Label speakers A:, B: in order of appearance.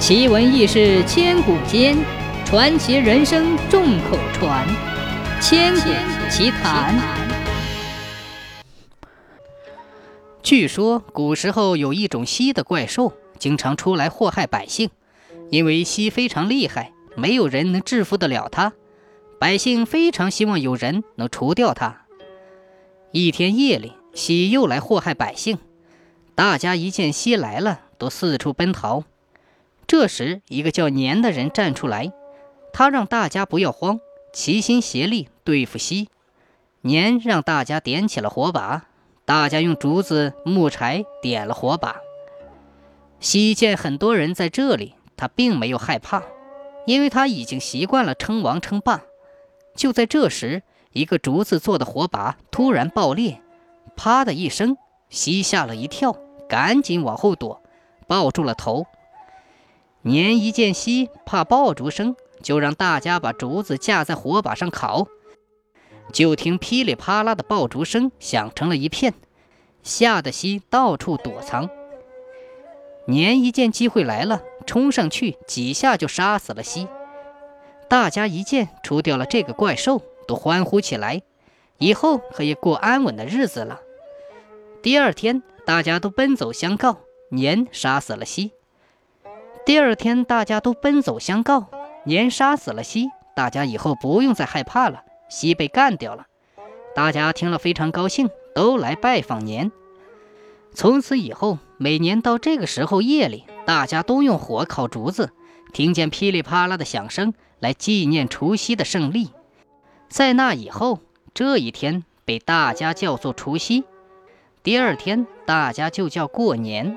A: 奇闻异事千古间，传奇人生众口传。千古奇谈。据说古时候有一种蜥的怪兽，经常出来祸害百姓。因为蜥非常厉害，没有人能制服得了它。百姓非常希望有人能除掉它。一天夜里，蜥又来祸害百姓。大家一见蜥来了，都四处奔逃。这时，一个叫年的人站出来，他让大家不要慌，齐心协力对付西。年让大家点起了火把，大家用竹子、木柴点了火把。西见很多人在这里，他并没有害怕，因为他已经习惯了称王称霸。就在这时，一个竹子做的火把突然爆裂，啪的一声，西吓了一跳，赶紧往后躲，抱住了头。年一见西怕爆竹声，就让大家把竹子架在火把上烤。就听噼里啪啦的爆竹声响成了一片，吓得西到处躲藏。年一见机会来了，冲上去几下就杀死了西。大家一见除掉了这个怪兽，都欢呼起来，以后可以过安稳的日子了。第二天，大家都奔走相告，年杀死了西。第二天，大家都奔走相告，年杀死了西，大家以后不用再害怕了。西被干掉了，大家听了非常高兴，都来拜访年。从此以后，每年到这个时候夜里，大家都用火烤竹子，听见噼里啪啦的响声，来纪念除夕的胜利。在那以后，这一天被大家叫做除夕，第二天大家就叫过年。